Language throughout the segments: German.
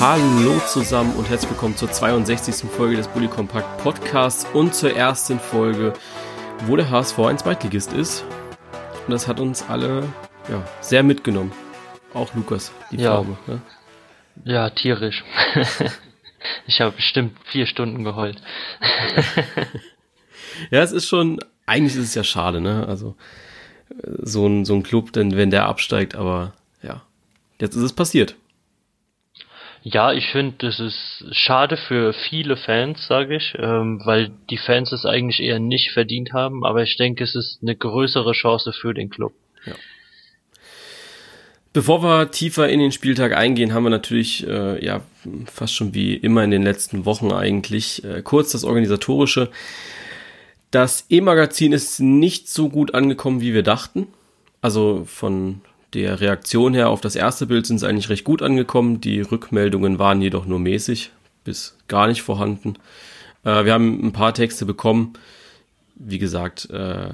Hallo zusammen und herzlich willkommen zur 62. Folge des Bully Compact Podcasts und zur ersten Folge, wo der HSV ein Zweitligist ist. Und das hat uns alle ja, sehr mitgenommen. Auch Lukas, die Ja. Farbe. Ne? Ja, tierisch. ich habe bestimmt vier Stunden geheult. Ja, es ist schon, eigentlich ist es ja schade, ne? Also äh, so ein, so ein Club, denn wenn der absteigt, aber ja, jetzt ist es passiert. Ja, ich finde, das ist schade für viele Fans, sage ich, ähm, weil die Fans es eigentlich eher nicht verdient haben, aber ich denke, es ist eine größere Chance für den Club. Bevor wir tiefer in den Spieltag eingehen, haben wir natürlich, äh, ja, fast schon wie immer in den letzten Wochen eigentlich, äh, kurz das Organisatorische. Das E-Magazin ist nicht so gut angekommen, wie wir dachten. Also von der Reaktion her auf das erste Bild sind sie eigentlich recht gut angekommen. Die Rückmeldungen waren jedoch nur mäßig bis gar nicht vorhanden. Äh, wir haben ein paar Texte bekommen. Wie gesagt, äh,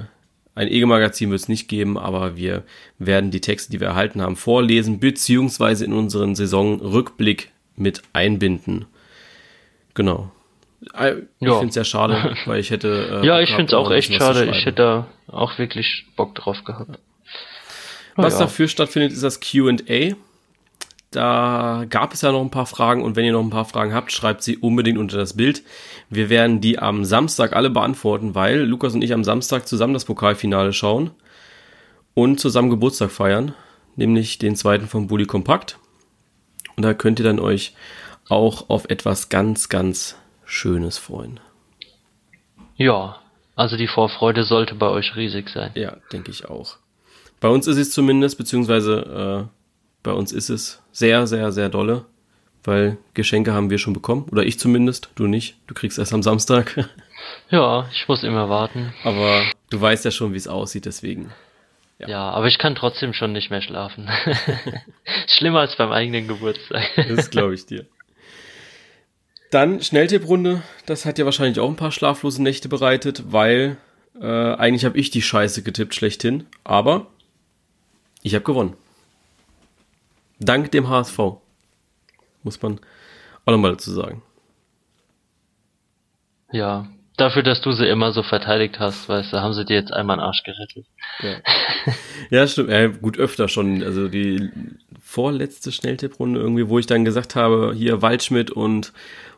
ein E-Magazin wird es nicht geben, aber wir werden die Texte, die wir erhalten haben, vorlesen, beziehungsweise in unseren Saisonrückblick mit einbinden. Genau. Äh, Ich Ja. finde es sehr schade, weil ich hätte. äh, ja, ich finde es auch echt schade. Ich hätte da auch wirklich Bock drauf gehabt. Was ja. dafür stattfindet, ist das QA. Da gab es ja noch ein paar Fragen und wenn ihr noch ein paar Fragen habt, schreibt sie unbedingt unter das Bild. Wir werden die am Samstag alle beantworten, weil Lukas und ich am Samstag zusammen das Pokalfinale schauen und zusammen Geburtstag feiern, nämlich den zweiten vom Bully Kompakt. Und da könnt ihr dann euch auch auf etwas ganz, ganz Schönes freuen. Ja, also die Vorfreude sollte bei euch riesig sein. Ja, denke ich auch. Bei uns ist es zumindest, beziehungsweise äh, bei uns ist es sehr, sehr, sehr dolle, weil Geschenke haben wir schon bekommen. Oder ich zumindest, du nicht. Du kriegst erst am Samstag. Ja, ich muss immer warten. Aber du weißt ja schon, wie es aussieht, deswegen. Ja. aber ich kann trotzdem schon nicht mehr schlafen. Schlimmer als beim eigenen Geburtstag. Das glaube ich dir. Dann Schnelltipprunde. Das hat ja wahrscheinlich auch ein paar schlaflose Nächte bereitet, weil äh, eigentlich habe ich die Scheiße getippt schlechthin. Aber ich habe gewonnen. Dank dem HSV. Muss man auch nochmal dazu sagen. Ja, dafür, dass du sie immer so verteidigt hast, weißt du, haben sie dir jetzt einmal den Arsch gerettet. Ja, ja stimmt. Ja, gut, öfter schon. Also die vorletzte Schnelltipprunde irgendwie, wo ich dann gesagt habe, hier Waldschmidt und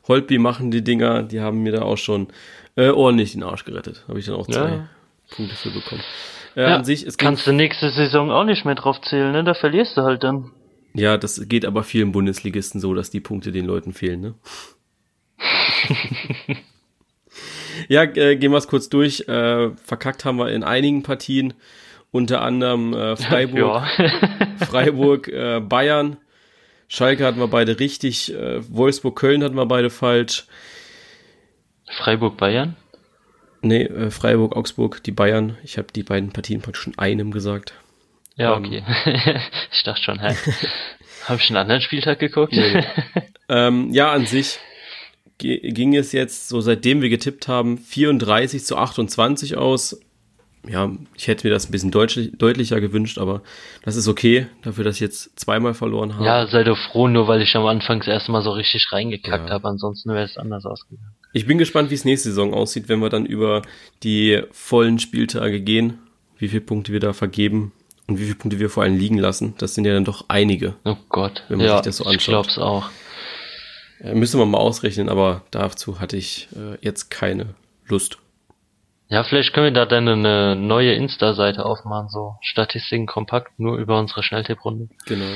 Holtby machen die Dinger, die haben mir da auch schon äh, ordentlich den Arsch gerettet. Habe ich dann auch zwei Ja. Punkte für bekommen. Ja, An sich, es kannst du nächste Saison auch nicht mehr drauf zählen, ne? Da verlierst du halt dann. ja, das geht aber vielen Bundesligisten so, dass die Punkte den Leuten fehlen, ne? ja, äh, gehen wir es kurz durch. Äh, verkackt haben wir in einigen Partien, unter anderem äh, Freiburg. Freiburg, äh, Bayern. Schalke hatten wir beide richtig. Äh, Wolfsburg, Köln hatten wir beide falsch. Freiburg Bayern? Nee, äh, Freiburg, Augsburg, die Bayern. Ich habe die beiden Partien praktisch in einem gesagt. Ja, Ähm. okay. ich dachte schon, hä? Hab ich einen anderen Spieltag geguckt? Ähm, ja, an sich ging es jetzt, so seitdem wir getippt haben, 34 zu 28 aus. Ja, ich hätte mir das ein bisschen deutlich, deutlicher gewünscht, aber das ist okay, dafür, dass ich jetzt zweimal verloren habe. ja, sei doch froh, nur weil ich am Anfang das erste Mal so richtig reingekackt Ja. habe. Ansonsten wäre es anders ausgegangen. Ich bin gespannt, wie es nächste Saison aussieht, wenn wir dann über die vollen Spieltage gehen, wie viele Punkte wir da vergeben und wie viele Punkte wir vor allem liegen lassen. Das sind ja dann doch einige. Oh Gott. Wenn man ja, sich das so ich anschaut. glaub's auch. Äh, müssen wir mal ausrechnen, aber dazu hatte ich äh, jetzt keine Lust. Ja, vielleicht können wir da dann eine neue Insta-Seite aufmachen, so Statistiken kompakt, nur über unsere Schnelltipprunde. Genau.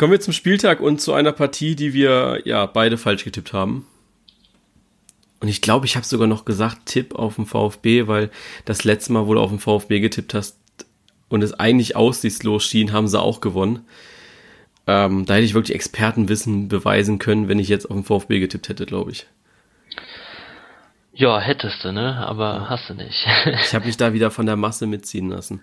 Kommen wir zum Spieltag und zu einer Partie, die wir ja beide falsch getippt haben. Und ich glaube, ich habe sogar noch gesagt, Tipp auf den VfB, weil das letzte Mal, wo du auf den VfB getippt hast und es eigentlich aussichtslos schien, haben sie auch gewonnen. Ähm, da hätte ich wirklich Expertenwissen beweisen können, wenn ich jetzt auf den VfB getippt hätte, glaube ich. Ja, hättest du, ne? Aber hast du nicht. Ich habe mich da wieder von der Masse mitziehen lassen.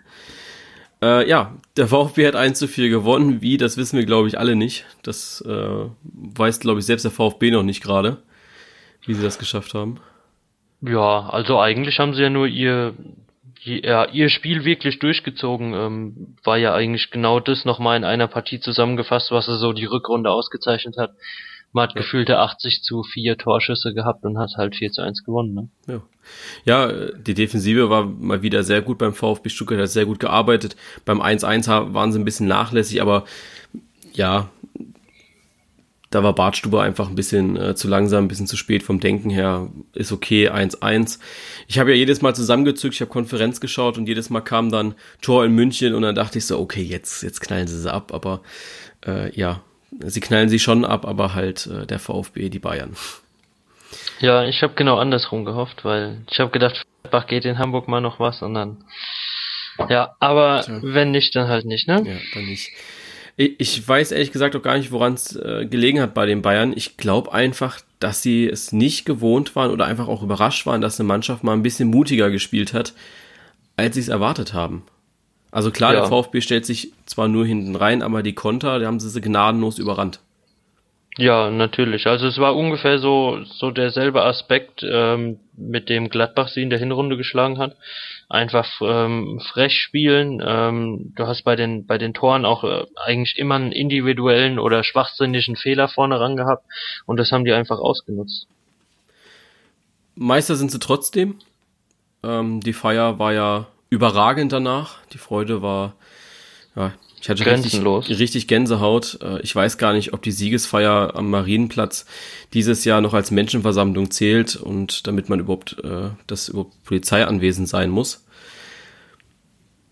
Äh, ja, der VfB hat 1 zu 4 gewonnen. Wie, das wissen wir, glaube ich, alle nicht. Das äh, weiß, glaube ich, selbst der VfB noch nicht gerade, wie sie das geschafft haben. ja, also eigentlich haben sie ja nur ihr ja, ihr Spiel wirklich durchgezogen, ähm, war ja eigentlich genau das nochmal in einer Partie zusammengefasst, was so die Rückrunde ausgezeichnet hat. Man hat ja. gefühlte 80 zu 4 Torschüsse gehabt und hat halt 4 zu 1 gewonnen. Ne? Ja. ja, die Defensive war mal wieder sehr gut beim VfB Stuttgart, hat sehr gut gearbeitet. Beim 1-1 waren sie ein bisschen nachlässig, aber ja, da war Bartstuber einfach ein bisschen äh, zu langsam, ein bisschen zu spät vom Denken her. Ist okay, 1-1. Ich habe ja jedes Mal zusammengezückt, ich habe Konferenz geschaut und jedes Mal kam dann Tor in München und dann dachte ich so, okay, jetzt, jetzt knallen sie sie ab. Aber äh, ja, sie knallen sie schon ab, aber halt äh, der VfB, die Bayern. Ja, ich habe genau andersrum gehofft, weil ich habe gedacht, Bach geht in Hamburg mal noch was und dann. Ja, aber Tja. wenn nicht, dann halt nicht, ne? Ja, dann nicht. Ich weiß ehrlich gesagt auch gar nicht, woran es äh, gelegen hat bei den Bayern. Ich glaube einfach, dass sie es nicht gewohnt waren oder einfach auch überrascht waren, dass eine Mannschaft mal ein bisschen mutiger gespielt hat, als sie es erwartet haben. Also klar, ja. der VfB stellt sich zwar nur hinten rein, aber die Konter, da haben sie sie gnadenlos überrannt. Ja, natürlich. Also es war ungefähr so so derselbe Aspekt, ähm, mit dem Gladbach sie in der Hinrunde geschlagen hat einfach ähm, frech spielen. Ähm, du hast bei den bei den Toren auch äh, eigentlich immer einen individuellen oder schwachsinnigen Fehler vorne ran gehabt und das haben die einfach ausgenutzt. Meister sind sie trotzdem. Ähm, die Feier war ja überragend danach. Die Freude war ja, ich hatte richtig, richtig Gänsehaut. Äh, ich weiß gar nicht, ob die Siegesfeier am Marienplatz dieses Jahr noch als Menschenversammlung zählt und damit man überhaupt äh, das überhaupt Polizei anwesend sein muss.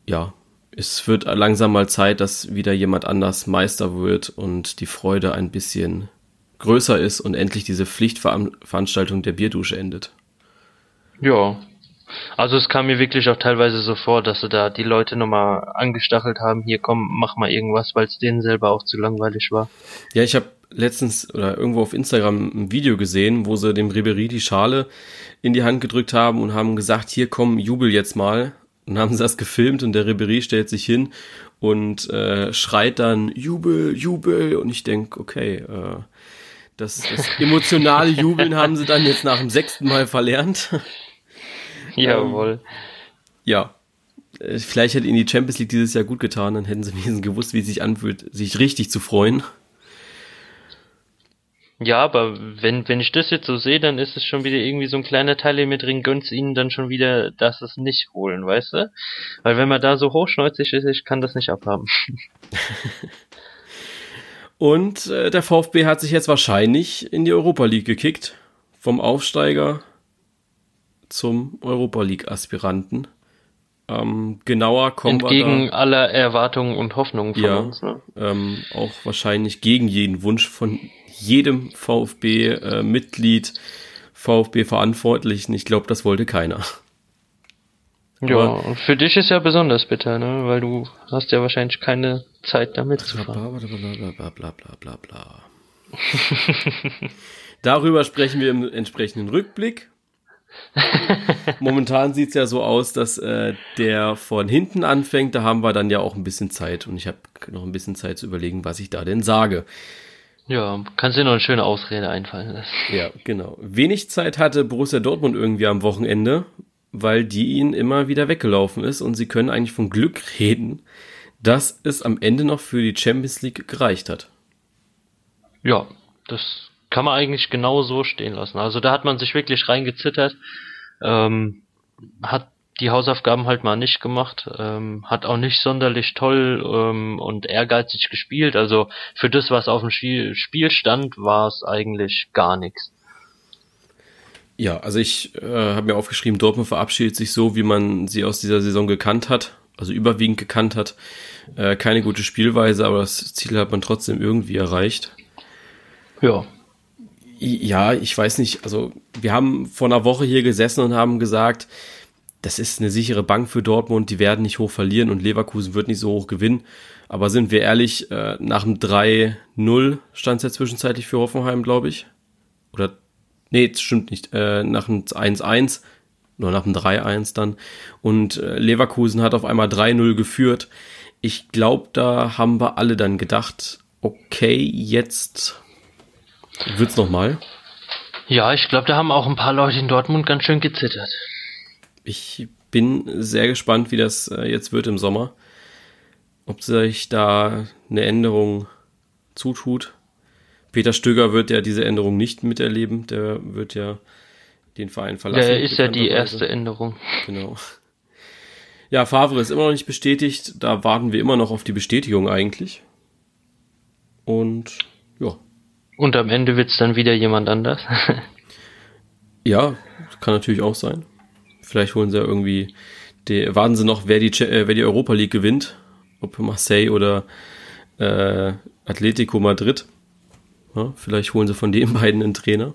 Ja, es wird langsam mal Zeit, dass wieder jemand anders Meister wird und die Freude ein bisschen größer ist und endlich diese Pflichtveranstaltung der Bierdusche endet. Ja, also es kam mir wirklich auch teilweise so vor, dass sie da die Leute nochmal angestachelt haben, hier komm, mach mal irgendwas, weil es denen selber auch zu langweilig war. Ja, ich habe letztens oder irgendwo auf Instagram ein Video gesehen, wo sie dem Ribery die Schale in die Hand gedrückt haben und haben gesagt, hier komm, jubel jetzt mal. Und haben sie das gefilmt und der Ribery stellt sich hin und äh, schreit dann Jubel, Jubel und ich denk, okay, äh, das, das emotionale Jubeln haben sie dann jetzt nach dem sechsten Mal verlernt. Jawohl. Ähm, ja. Äh, vielleicht hätte ihnen die Champions League dieses Jahr gut getan, dann hätten sie wenigstens gewusst, wie es sich anfühlt, sich richtig zu freuen. Ja, aber wenn, wenn ich das jetzt so sehe, dann ist es schon wieder irgendwie so ein kleiner Teil in mir drin, gönnt's ihnen dann schon wieder, dass es nicht holen, weißt du? Weil wenn man da so hochschneuzig ist, ich kann das nicht abhaben. Und äh, der VfB hat sich jetzt wahrscheinlich in die Europa League gekickt. Vom Aufsteiger zum Europa League-Aspiranten. Ähm, genauer kommen Entgegen wir Entgegen aller Erwartungen und Hoffnungen von ja, uns. Ne? Ähm, auch wahrscheinlich gegen jeden Wunsch von jedem VfB-Mitglied, äh, VfB-Verantwortlichen. Ich glaube, das wollte keiner. Ja, und für dich ist ja besonders bitter, ne? Weil du hast ja wahrscheinlich keine Zeit damit zu fahren. Bla bla bla bla bla bla. Darüber sprechen wir im entsprechenden Rückblick. Momentan sieht's ja so aus, dass äh, der von hinten anfängt. Da haben wir dann ja auch ein bisschen Zeit und ich habe noch ein bisschen Zeit zu überlegen, was ich da denn sage. Ja, kannst dir noch eine schöne Ausrede einfallen lassen. Ja, genau. Wenig Zeit hatte Borussia Dortmund irgendwie am Wochenende, weil die ihnen immer wieder weggelaufen ist und sie können eigentlich von Glück reden, dass es am Ende noch für die Champions League gereicht hat. Ja, das kann man eigentlich genau so stehen lassen. Also da hat man sich wirklich reingezittert, ähm, hat die Hausaufgaben halt mal nicht gemacht, ähm, hat auch nicht sonderlich toll ähm, und ehrgeizig gespielt. Also für das, was auf dem Spiel, Spiel stand, war es eigentlich gar nichts. Ja, also ich äh, habe mir aufgeschrieben, Dortmund verabschiedet sich so, wie man sie aus dieser Saison gekannt hat, also überwiegend gekannt hat. Äh, keine gute Spielweise, aber das Ziel hat man trotzdem irgendwie erreicht. Ja. Ja, ich weiß nicht. Also wir haben vor einer Woche hier gesessen und haben gesagt, das ist eine sichere Bank für Dortmund, die werden nicht hoch verlieren und Leverkusen wird nicht so hoch gewinnen. Aber sind wir ehrlich, äh, nach dem 3-0 stand es ja zwischenzeitlich für Hoffenheim, glaube ich. Oder, nee, das stimmt nicht, äh, nach dem 1-1, nur nach dem 3-1 dann. Und äh, Leverkusen hat auf einmal 3-0 geführt. Ich glaube, da haben wir alle dann gedacht, okay, jetzt Wird's nochmal? Ja, ich glaube, da haben auch ein paar Leute in Dortmund ganz schön gezittert. Ich bin sehr gespannt, wie das äh, jetzt wird im Sommer. Ob sich da eine Änderung zutut. Peter Stöger wird ja diese Änderung nicht miterleben. Der wird ja den Verein verlassen. Der ist ja die erste Änderung. Genau. Ja, Favre ist immer noch nicht bestätigt. Da warten wir immer noch auf die Bestätigung eigentlich. Und ja. Und am Ende wird es dann wieder jemand anders. ja, kann natürlich auch sein. Vielleicht holen sie ja irgendwie, die, warten sie noch, wer die, äh, wer die Europa League gewinnt. Ob Marseille oder äh, Atletico Madrid. Ja, vielleicht holen sie von den beiden einen Trainer.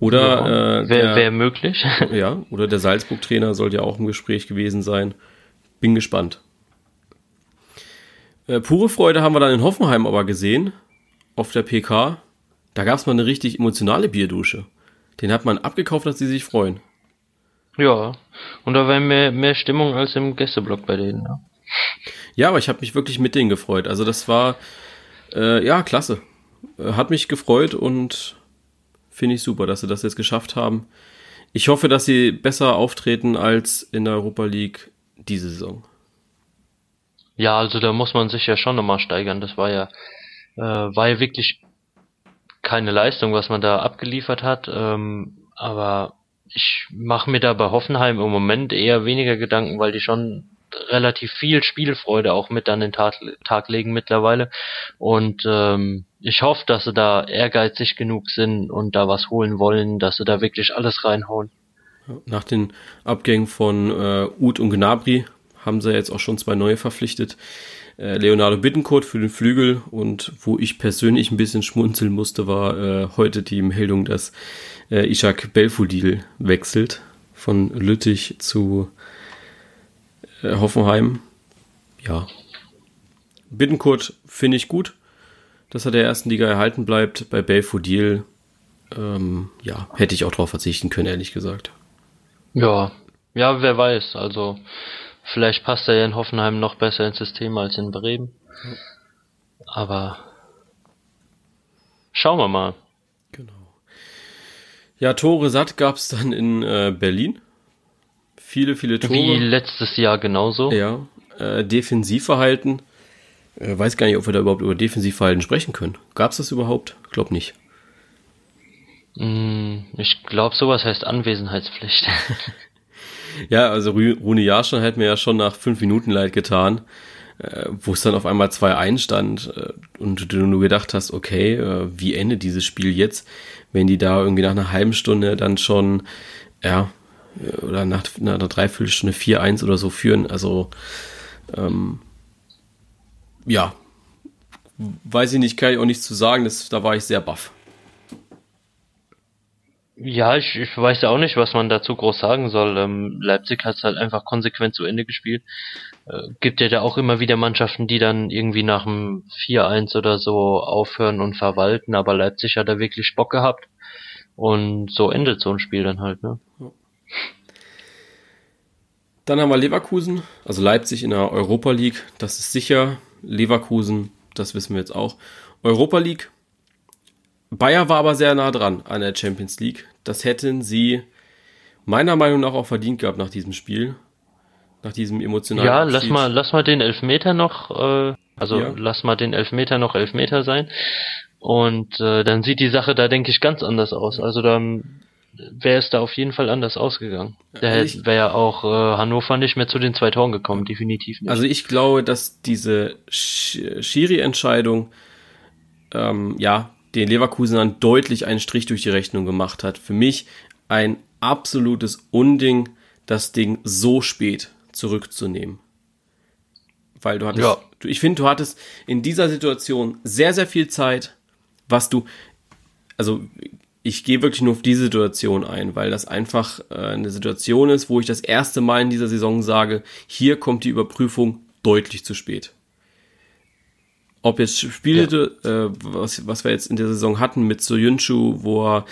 Oder ja, äh, wäre wär möglich. ja, oder der Salzburg-Trainer sollte ja auch im Gespräch gewesen sein. Bin gespannt. Äh, pure Freude haben wir dann in Hoffenheim aber gesehen, auf der PK. Da gab es mal eine richtig emotionale Bierdusche. Den hat man abgekauft, dass sie sich freuen. Ja, und da war mehr, mehr Stimmung als im Gästeblock bei denen. Ja, ja aber ich habe mich wirklich mit denen gefreut. Also das war, äh, ja, klasse. Äh, hat mich gefreut und finde ich super, dass sie das jetzt geschafft haben. Ich hoffe, dass sie besser auftreten als in der Europa League diese Saison. Ja, also da muss man sich ja schon nochmal steigern. Das war ja, äh, war ja wirklich keine Leistung, was man da abgeliefert hat. Ähm, aber ich mache mir da bei Hoffenheim im Moment eher weniger Gedanken, weil die schon relativ viel Spielfreude auch mit an den Tag, Tag legen mittlerweile. Und ähm, ich hoffe, dass sie da ehrgeizig genug sind und da was holen wollen, dass sie da wirklich alles reinhauen. Nach den Abgängen von äh, Uth und Gnabry haben sie jetzt auch schon zwei neue verpflichtet. Äh, Leonardo Bittencourt für den Flügel und wo ich persönlich ein bisschen schmunzeln musste, war äh, heute die Meldung, dass äh, Ishak Belfodil wechselt von Lüttich zu äh, Hoffenheim. Ja. Bittencourt finde ich gut, dass er der ersten Liga erhalten bleibt. Bei Belfodil, ähm, ja, hätte ich auch darauf verzichten können, ehrlich gesagt. Ja, ja, wer weiß. Also vielleicht passt er ja in Hoffenheim noch besser ins System als in Bremen. Aber schauen wir mal. Genau. Ja, Tore satt gab es dann in äh, Berlin. Viele, viele Tore. Wie letztes Jahr genauso. Ja. Äh, Defensivverhalten. Äh, weiß gar nicht, ob wir da überhaupt über Defensivverhalten sprechen können. Gab es das überhaupt? Glaub nicht. Mm, ich glaube, sowas heißt Anwesenheitspflicht. ja, also Rune Jahrstein hat mir ja schon nach fünf Minuten leid getan, äh, wo es dann auf einmal 2-1 stand äh, und du nur gedacht hast, okay, äh, wie endet dieses Spiel jetzt, wenn die da irgendwie nach einer halben Stunde dann schon, ja, oder nach, einer Dreiviertelstunde 4-1 oder so führen. Also, ähm, ja, weiß ich nicht, kann ich auch nichts zu sagen, das, da war ich sehr baff. Ja, ich, ich weiß ja auch nicht, was man dazu groß sagen soll. Ähm, Leipzig hat es halt einfach konsequent zu Ende gespielt. Äh, gibt ja da auch immer wieder Mannschaften, die dann irgendwie nach dem 4-1 oder so aufhören und verwalten, aber Leipzig hat da wirklich Bock gehabt. Und so endet so ein Spiel dann halt, ne? Dann haben wir Leverkusen, also Leipzig in der Europa League, das ist sicher. Leverkusen, das wissen wir jetzt auch. Europa League, Bayer war aber sehr nah dran an der Champions League. Das hätten sie meiner Meinung nach auch verdient gehabt nach diesem Spiel. Nach diesem emotionalen Ja, Abschied. lass mal, lass mal den Elfmeter noch, äh, also ja. lass mal den Elfmeter noch Elfmeter sein. Und äh, dann sieht die Sache da, denke ich, ganz anders aus. Also dann wäre es da auf jeden Fall anders ausgegangen. Da also wäre ja auch äh, Hannover nicht mehr zu den zwei Toren gekommen, definitiv nicht. Also ich glaube, dass diese Schiri-Entscheidung ähm, ja den Leverkusenern deutlich einen Strich durch die Rechnung gemacht hat. Für mich ein absolutes Unding, das Ding so spät zurückzunehmen. Weil du hattest, ja. du, ich finde, du hattest in dieser Situation sehr, sehr viel Zeit, was du, also ich gehe wirklich nur auf die Situation ein, weil das einfach äh, eine Situation ist, wo ich das erste Mal in dieser Saison sage, hier kommt die Überprüfung deutlich zu spät. Ob jetzt Spiele, ja. äh, was, was wir jetzt in der Saison hatten mit Soyuncu, wo er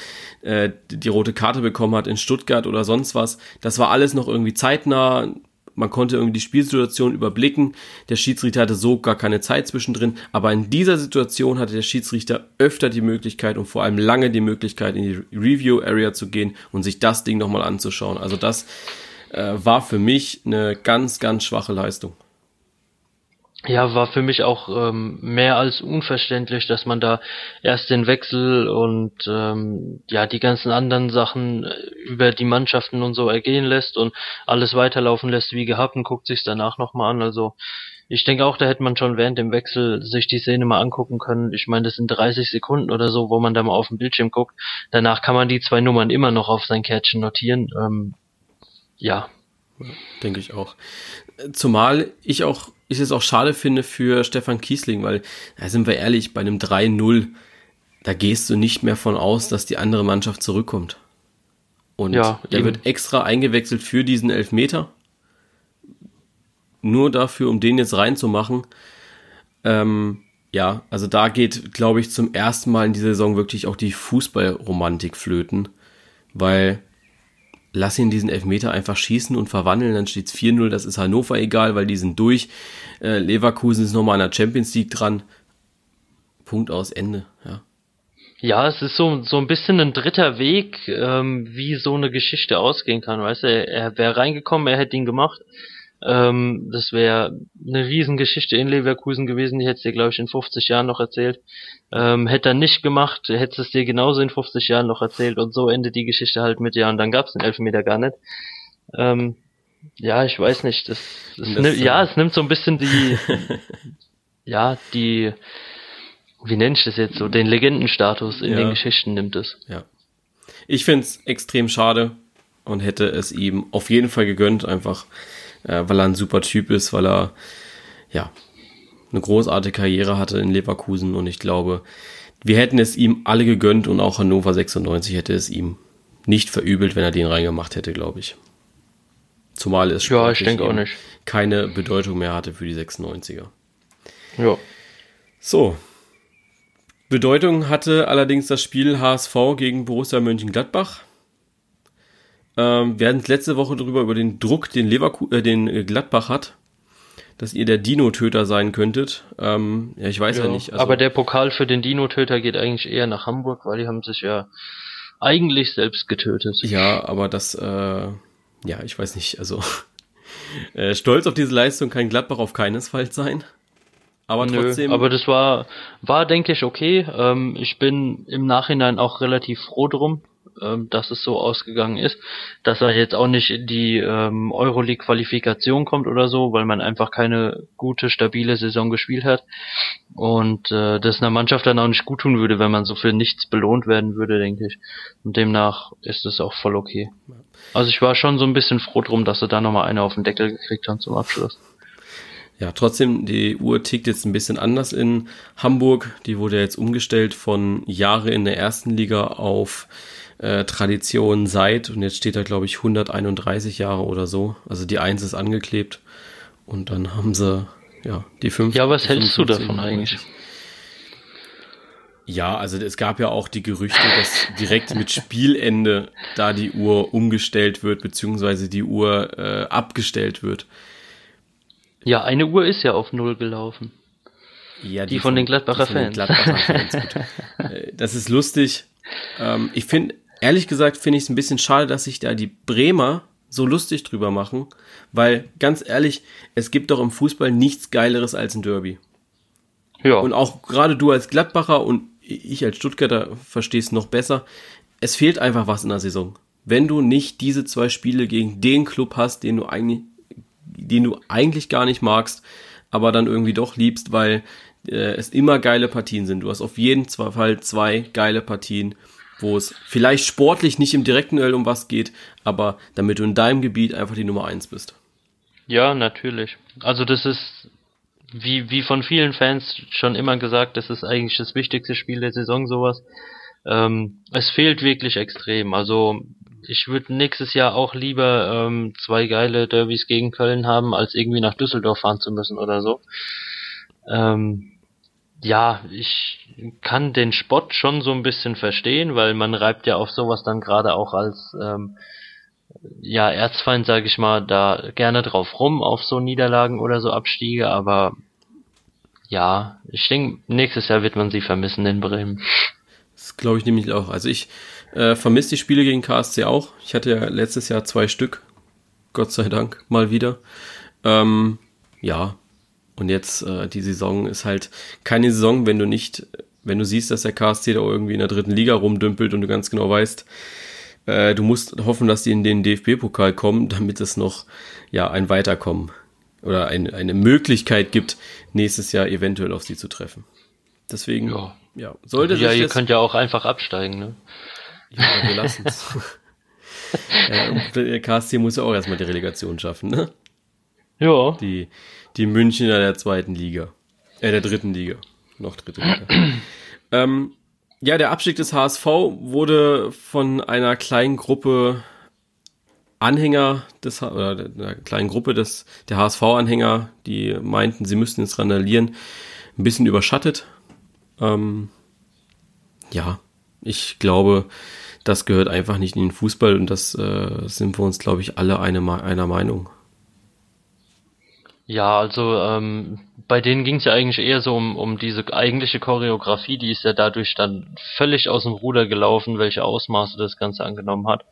äh, die rote Karte bekommen hat in Stuttgart oder sonst was, das war alles noch irgendwie zeitnah. Man konnte irgendwie die Spielsituation überblicken. Der Schiedsrichter hatte so gar keine Zeit zwischendrin. Aber in dieser Situation hatte der Schiedsrichter öfter die Möglichkeit und vor allem lange die Möglichkeit, in die Review-Area zu gehen und sich das Ding nochmal anzuschauen. Also das äh, war für mich eine ganz, ganz schwache Leistung. Ja, war für mich auch ähm, mehr als unverständlich, dass man da erst den Wechsel und ähm, ja die ganzen anderen Sachen äh, über die Mannschaften und so ergehen lässt und alles weiterlaufen lässt wie gehabt und guckt sich danach nochmal an. Also ich denke auch, da hätte man schon während dem Wechsel sich die Szene mal angucken können. Ich meine, das sind 30 Sekunden oder so, wo man da mal auf den Bildschirm guckt. Danach kann man die zwei Nummern immer noch auf sein Kärtchen notieren. Ähm, ja. Denke ich auch. Zumal ich auch, ich es auch schade finde für Stefan Kiesling, weil, da sind wir ehrlich, bei einem 3-0, da gehst du nicht mehr von aus, dass die andere Mannschaft zurückkommt. Und ja, der eben. wird extra eingewechselt für diesen Elfmeter nur dafür, um den jetzt reinzumachen. Ähm, ja, also da geht, glaube ich, zum ersten Mal in dieser Saison wirklich auch die Fußballromantik flöten, weil lass ihn diesen Elfmeter einfach schießen und verwandeln, dann steht es 4-0, das ist Hannover egal, weil die sind durch. Äh, Leverkusen ist nochmal an der Champions League dran. Punkt aus, Ende, ja. Ja, es ist so, so ein bisschen ein dritter Weg, ähm, wie so eine Geschichte ausgehen kann, weißt du, er, er wäre reingekommen, er hätte ihn gemacht, ähm, das wäre eine Riesengeschichte in Leverkusen gewesen, die hätte dir, glaube ich, in 50 Jahren noch erzählt. Ähm, hätte er nicht gemacht, hätte es dir genauso in 50 Jahren noch erzählt und so endet die Geschichte halt mit, ja, und dann gab es den Elfmeter gar nicht. Ähm, ja, ich weiß nicht, das, das, das nimmt, ja, es nimmt so ein bisschen die, ja, die, wie nenne ich das jetzt so, den Legendenstatus in ja. den Geschichten nimmt es. Ja. Ich find's extrem schade und hätte es ihm auf jeden Fall gegönnt, einfach äh, weil er ein super Typ ist, weil er ja eine großartige Karriere hatte in Leverkusen und ich glaube, wir hätten es ihm alle gegönnt und auch Hannover 96 hätte es ihm nicht verübelt, wenn er den reingemacht hätte, glaube ich. Zumal es ja, ich denke auch nicht. keine Bedeutung mehr hatte für die 96er. Ja. So. Bedeutung hatte allerdings das Spiel HSV gegen Borussia Mönchengladbach. Ähm, wir hatten letzte Woche darüber, über den Druck, den Leverkusen, äh, den äh, Gladbach hat, dass ihr der Dino-Töter sein könntet. Ähm, ja, ich weiß ja, ja nicht. Also, aber der Pokal für den Dino-Töter geht eigentlich eher nach Hamburg, weil die haben sich ja eigentlich selbst getötet. Ja, aber das, äh, ja, ich weiß nicht, also äh, stolz auf diese Leistung kann Gladbach auf keinesfalls sein. Aber Nö, trotzdem. Aber das war, war denke ich okay. Ähm, ich bin im Nachhinein auch relativ froh drum, ähm, dass es so ausgegangen ist, dass er jetzt auch nicht in die ähm, Euroleague-Qualifikation kommt oder so, weil man einfach keine gute, stabile Saison gespielt hat und äh, das einer Mannschaft dann auch nicht gut tun würde, wenn man so für nichts belohnt werden würde, denke ich. Und demnach ist es auch voll okay. Also ich war schon so ein bisschen froh drum, dass sie da nochmal eine auf den Deckel gekriegt haben zum Abschluss. Ja, trotzdem, die Uhr tickt jetzt ein bisschen anders in Hamburg. Die wurde jetzt umgestellt von Jahre in der ersten Liga auf äh, Tradition seit und jetzt steht da glaube ich 131 Jahre oder so. Also die Eins ist angeklebt und dann haben sie ja die fünf. Ja, was hältst du davon eigentlich? Ja, also es gab ja auch die Gerüchte, dass direkt mit Spielende da die Uhr umgestellt wird, beziehungsweise die Uhr äh, abgestellt wird. Ja, eine Uhr ist ja auf Null gelaufen. Ja, die, die von, von, den Gladbacher Fans. Den Gladbacher Fans äh, das ist lustig. Ähm, ich finde, ehrlich gesagt finde ich es ein bisschen schade, dass sich da die Bremer so lustig drüber machen, weil ganz ehrlich, es gibt doch im Fußball nichts Geileres als ein Derby. Ja. Und auch gerade du als Gladbacher und ich als Stuttgarter verstehe es noch besser. Es fehlt einfach was in der Saison. Wenn du nicht diese zwei Spiele gegen den Club hast, den du eigentlich, den du eigentlich gar nicht magst, aber dann irgendwie doch liebst, weil äh, es immer geile Partien sind. Du hast auf jeden Fall zwei geile Partien wo es vielleicht sportlich nicht im direkten Duell um was geht, aber damit du in deinem Gebiet einfach die Nummer eins bist. Ja, natürlich. Also das ist, wie, wie von vielen Fans schon immer gesagt, das ist eigentlich das wichtigste Spiel der Saison, sowas. Ähm, es fehlt wirklich extrem. Also ich würde nächstes Jahr auch lieber ähm, zwei geile Derbys gegen Köln haben, als irgendwie nach Düsseldorf fahren zu müssen oder so. Ähm, ja, ich kann den Spott schon so ein bisschen verstehen, weil man reibt ja auf sowas dann gerade auch als ähm, ja Erzfeind, sage ich mal, da gerne drauf rum auf so Niederlagen oder so Abstiege, aber ja, ich denke, nächstes Jahr wird man sie vermissen in Bremen. Das glaube ich nämlich auch. Also ich äh, vermisse die Spiele gegen KSC auch. Ich hatte ja letztes Jahr zwei Stück Gott sei Dank, mal wieder. Ähm, ja, und jetzt äh, die Saison ist halt keine Saison, wenn du nicht, wenn du siehst, dass der KSC da irgendwie in der dritten Liga rumdümpelt und du ganz genau weißt, äh, du musst hoffen, dass die in den DFB-Pokal kommen, damit es noch ja ein Weiterkommen oder ein, eine Möglichkeit gibt, nächstes Jahr eventuell auf sie zu treffen. Deswegen, ja, ja sollte ja, sich ihr könnt ja auch einfach absteigen, ne? Ja, wir lassen es. ja, der KSC muss ja auch erstmal die Relegation schaffen, ne? Ja. Die, die Münchner der zweiten Liga. Äh, der dritten Liga. Noch dritte Liga. ähm, ja, der Abstieg des HSV wurde von einer kleinen Gruppe Anhänger des oder einer kleinen Gruppe des der HSV-Anhänger, die meinten, sie müssten jetzt randalieren, ein bisschen überschattet. Ähm, ja, ich glaube, das gehört einfach nicht in den Fußball und das äh, sind wir uns, glaube ich, alle eine, einer Meinung. Ja, also ähm, bei denen ging es ja eigentlich eher so um, um diese eigentliche Choreografie, die ist ja dadurch dann völlig aus dem Ruder gelaufen, welche Ausmaße das Ganze angenommen hat.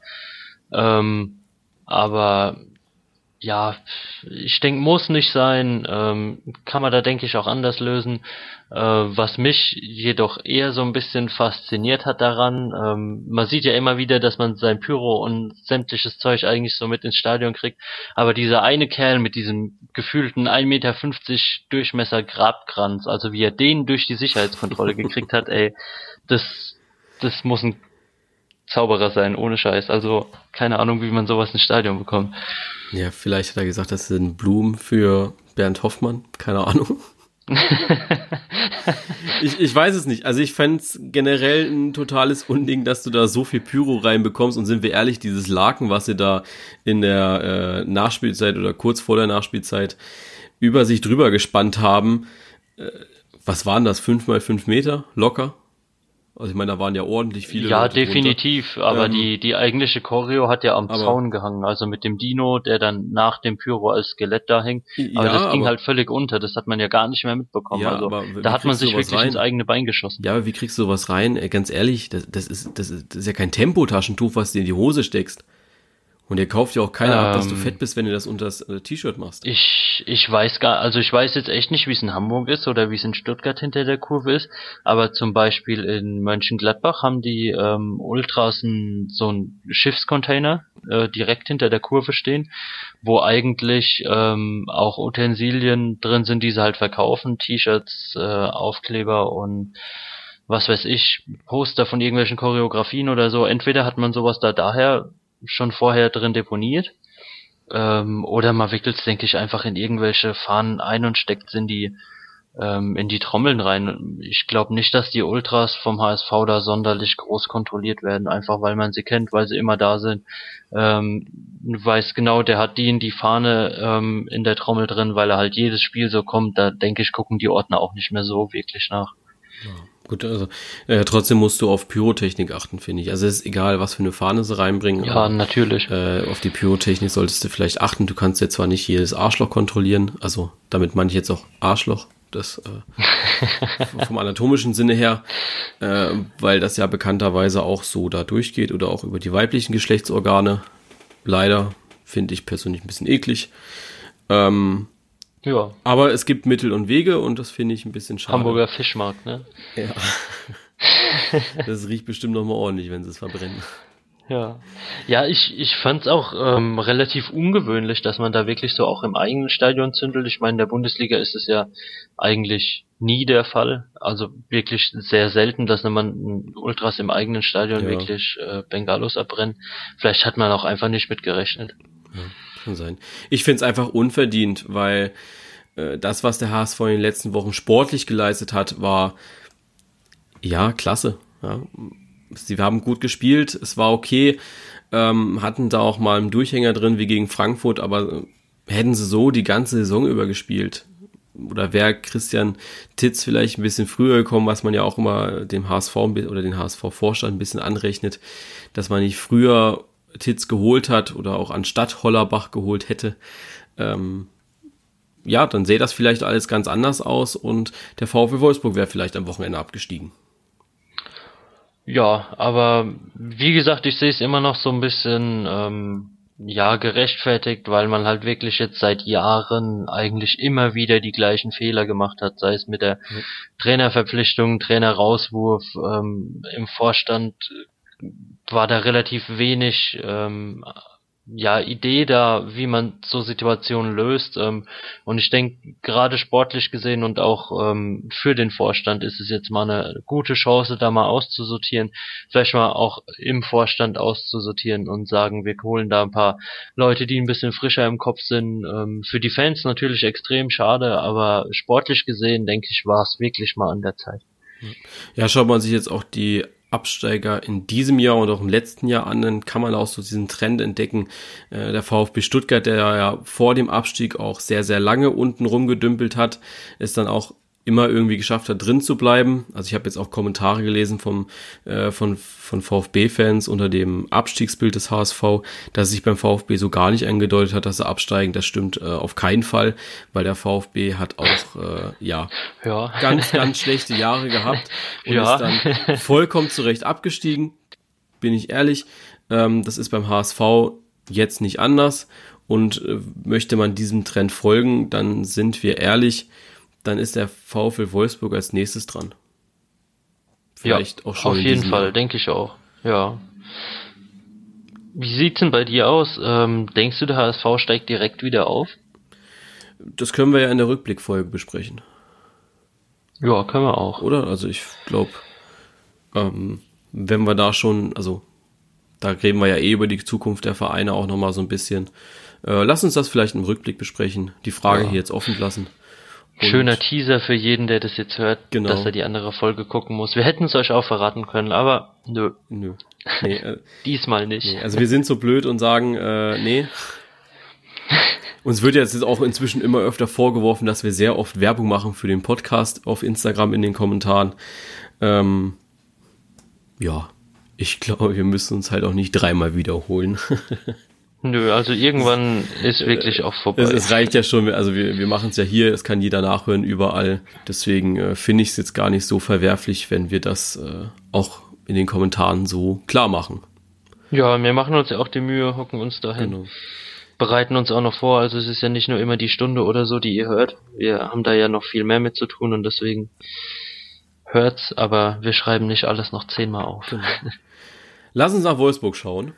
Ähm, aber ja, ich denke, muss nicht sein, ähm, kann man da denke ich auch anders lösen. Äh, was mich jedoch eher so ein bisschen fasziniert hat daran, ähm, man sieht ja immer wieder, dass man sein Pyro und sämtliches Zeug eigentlich so mit ins Stadion kriegt, aber dieser eine Kerl mit diesem gefühlten 1,50 Meter Durchmesser Grabkranz, also wie er den durch die Sicherheitskontrolle gekriegt hat, ey, das, das muss ein Zauberer sein, ohne Scheiß. Also keine Ahnung, wie man sowas ins Stadion bekommt. Ja, vielleicht hat er gesagt, das sind Blumen für Bernd Hoffmann. Keine Ahnung. ich, ich weiß es nicht. Also ich fände es generell ein totales Unding, dass du da so viel Pyro reinbekommst. Und sind wir ehrlich, dieses Laken, was sie da in der äh, Nachspielzeit oder kurz vor der Nachspielzeit über sich drüber gespannt haben, äh, was waren das? Fünf mal fünf Meter? Locker? Also ich meine, da waren ja ordentlich viele. Ja, Leute definitiv, drunter. aber ähm, die, die eigentliche Choreo hat ja am Zaun gehangen, also mit dem Dino, der dann nach dem Pyro als Skelett da hängt. Aber ja, das ging aber, halt völlig unter, das hat man ja gar nicht mehr mitbekommen. Ja, also aber da hat man sich wirklich rein? ins eigene Bein geschossen. Ja, aber wie kriegst du sowas rein? Ey, ganz ehrlich, das, das, ist, das, ist, das ist ja kein Tempotaschentuch, was du in die Hose steckst. Und ihr kauft ja auch keiner ähm, ab, dass du ähm, fett bist, wenn du das unter das äh, T-Shirt machst. Ich, ich weiß gar, also ich weiß jetzt echt nicht, wie es in Hamburg ist oder wie es in Stuttgart hinter der Kurve ist, aber zum Beispiel in Mönchengladbach haben die ähm, Ultras ein, so ein Schiffscontainer äh, direkt hinter der Kurve stehen, wo eigentlich ähm, auch Utensilien drin sind, die sie halt verkaufen, T-Shirts, äh, Aufkleber und was weiß ich, Poster von irgendwelchen Choreografien oder so. Entweder hat man sowas da daher schon vorher drin deponiert. Ähm, oder man wickelt es, denke ich, einfach in irgendwelche Fahnen ein und steckt in die ähm, in die Trommeln rein. Ich glaube nicht, dass die Ultras vom HSV da sonderlich groß kontrolliert werden, einfach weil man sie kennt, weil sie immer da sind. Ähm, weiß genau, der hat die in die Fahne ähm, in der Trommel drin, weil er halt jedes Spiel so kommt. Da denke ich, gucken die Ordner auch nicht mehr so wirklich nach. Ja. Gut, also äh, trotzdem musst du auf Pyrotechnik achten, finde ich. Also es ist egal, was für eine Fahne sie reinbringen. Ja, natürlich. Äh, auf die Pyrotechnik solltest du vielleicht achten. Du kannst ja zwar nicht jedes Arschloch kontrollieren, also damit meine ich jetzt auch Arschloch, das äh, vom anatomischen Sinne her, äh, weil das ja bekannterweise auch so da durchgeht oder auch über die weiblichen Geschlechtsorgane. Leider finde ich persönlich ein bisschen eklig. Ähm, ja. Aber es gibt Mittel und Wege und das finde ich ein bisschen schade. Hamburger Fischmarkt, ne? Ja. das riecht bestimmt nochmal ordentlich, wenn sie es verbrennen. Ja, ja, ich, ich fand es auch ähm, relativ ungewöhnlich, dass man da wirklich so auch im eigenen Stadion zündelt. Ich meine, in der Bundesliga ist es ja eigentlich nie der Fall. Also wirklich sehr selten, dass man Ultras im eigenen Stadion ja. wirklich äh, Bengalos abbrennen. Vielleicht hat man auch einfach nicht mitgerechnet. Ja. Kann sein. Ich finde es einfach unverdient, weil äh, das, was der HSV in den letzten Wochen sportlich geleistet hat, war ja klasse. Ja. Sie haben gut gespielt, es war okay, ähm, hatten da auch mal einen Durchhänger drin wie gegen Frankfurt, aber hätten sie so die ganze Saison über gespielt, oder wäre Christian Titz vielleicht ein bisschen früher gekommen, was man ja auch immer dem HSV oder den HSV-Vorstand ein bisschen anrechnet, dass man nicht früher Titz geholt hat oder auch anstatt Hollerbach geholt hätte, ähm, ja, dann sähe das vielleicht alles ganz anders aus und der VfL Wolfsburg wäre vielleicht am Wochenende abgestiegen. Ja, aber wie gesagt, ich sehe es immer noch so ein bisschen ähm, ja, gerechtfertigt, weil man halt wirklich jetzt seit Jahren eigentlich immer wieder die gleichen Fehler gemacht hat, sei es mit der mhm. Trainerverpflichtung, Trainerauswurf, ähm, im Vorstand war da relativ wenig ähm, ja, Idee da, wie man so Situationen löst. Ähm, und ich denke, gerade sportlich gesehen und auch ähm, für den Vorstand ist es jetzt mal eine gute Chance, da mal auszusortieren, vielleicht mal auch im Vorstand auszusortieren und sagen, wir holen da ein paar Leute, die ein bisschen frischer im Kopf sind. Ähm, für die Fans natürlich extrem schade, aber sportlich gesehen, denke ich, war es wirklich mal an der Zeit. Ja, schaut man sich jetzt auch die Absteiger in diesem Jahr und auch im letzten Jahr an, dann kann man auch so diesen Trend entdecken. Äh, der VfB Stuttgart, der ja vor dem Abstieg auch sehr, sehr lange unten rumgedümpelt hat, ist dann auch immer irgendwie geschafft hat, drin zu bleiben. Also ich habe jetzt auch Kommentare gelesen vom, äh, von, von VfB-Fans unter dem Abstiegsbild des HSV, dass sich beim VfB so gar nicht angedeutet hat, dass sie absteigen. Das stimmt äh, auf keinen Fall, weil der VfB hat auch äh, ja, ja. ganz, ganz schlechte Jahre gehabt und ja. ist dann vollkommen zurecht abgestiegen. Bin ich ehrlich. Ähm, das ist beim HSV jetzt nicht anders. Und äh, möchte man diesem Trend folgen, dann sind wir ehrlich, dann ist der VfL Wolfsburg als nächstes dran. Vielleicht ja, auch schon. Auf jeden Fall, denke ich auch. Ja. Wie sieht's denn bei dir aus? Ähm, denkst du, der HSV steigt direkt wieder auf? Das können wir ja in der Rückblickfolge besprechen. Ja, können wir auch. Oder? Also ich glaube, ähm, wenn wir da schon, also da reden wir ja eh über die Zukunft der Vereine auch nochmal so ein bisschen. Äh, lass uns das vielleicht im Rückblick besprechen. Die Frage ja. hier jetzt offen lassen. Und Schöner Teaser für jeden, der das jetzt hört, genau. dass er die andere Folge gucken muss. Wir hätten es euch auch verraten können, aber nö. Nö. Nee, äh, Diesmal nicht. Nee, also wir sind so blöd und sagen, äh, nee. Uns wird jetzt auch inzwischen immer öfter vorgeworfen, dass wir sehr oft Werbung machen für den Podcast auf Instagram in den Kommentaren. Ähm, ja, ich glaube, wir müssen uns halt auch nicht dreimal wiederholen. Nö, also irgendwann ist wirklich auch vorbei. Es, es reicht ja schon, also wir, wir machen es ja hier, es kann jeder nachhören, überall. Deswegen äh, finde ich es jetzt gar nicht so verwerflich, wenn wir das äh, auch in den Kommentaren so klar machen. Ja, wir machen uns ja auch die Mühe, hocken uns dahin. Genau. Bereiten uns auch noch vor, also es ist ja nicht nur immer die Stunde oder so, die ihr hört. Wir haben da ja noch viel mehr mit zu tun und deswegen hört's, aber wir schreiben nicht alles noch zehnmal auf. Genau. Lass uns nach Wolfsburg schauen.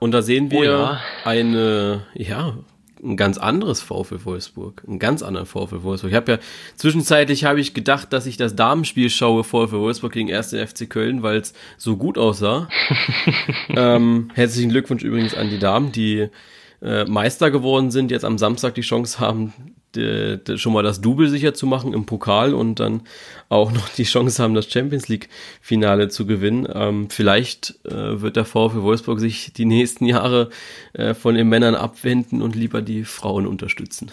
Und da sehen wir oh ja. eine, ja, ein ganz anderes VfL Wolfsburg, ein ganz anderen VfL Wolfsburg. Ich habe ja zwischenzeitlich habe ich gedacht, dass ich das Damenspiel schaue VfL Wolfsburg gegen 1. FC Köln, weil es so gut aussah. ähm, herzlichen Glückwunsch übrigens an die Damen, die äh, Meister geworden sind, jetzt am Samstag die Chance haben, schon mal das Double sicher zu machen im Pokal und dann auch noch die Chance haben, das Champions League Finale zu gewinnen. Ähm, vielleicht äh, wird der VfL Wolfsburg sich die nächsten Jahre äh, von den Männern abwenden und lieber die Frauen unterstützen.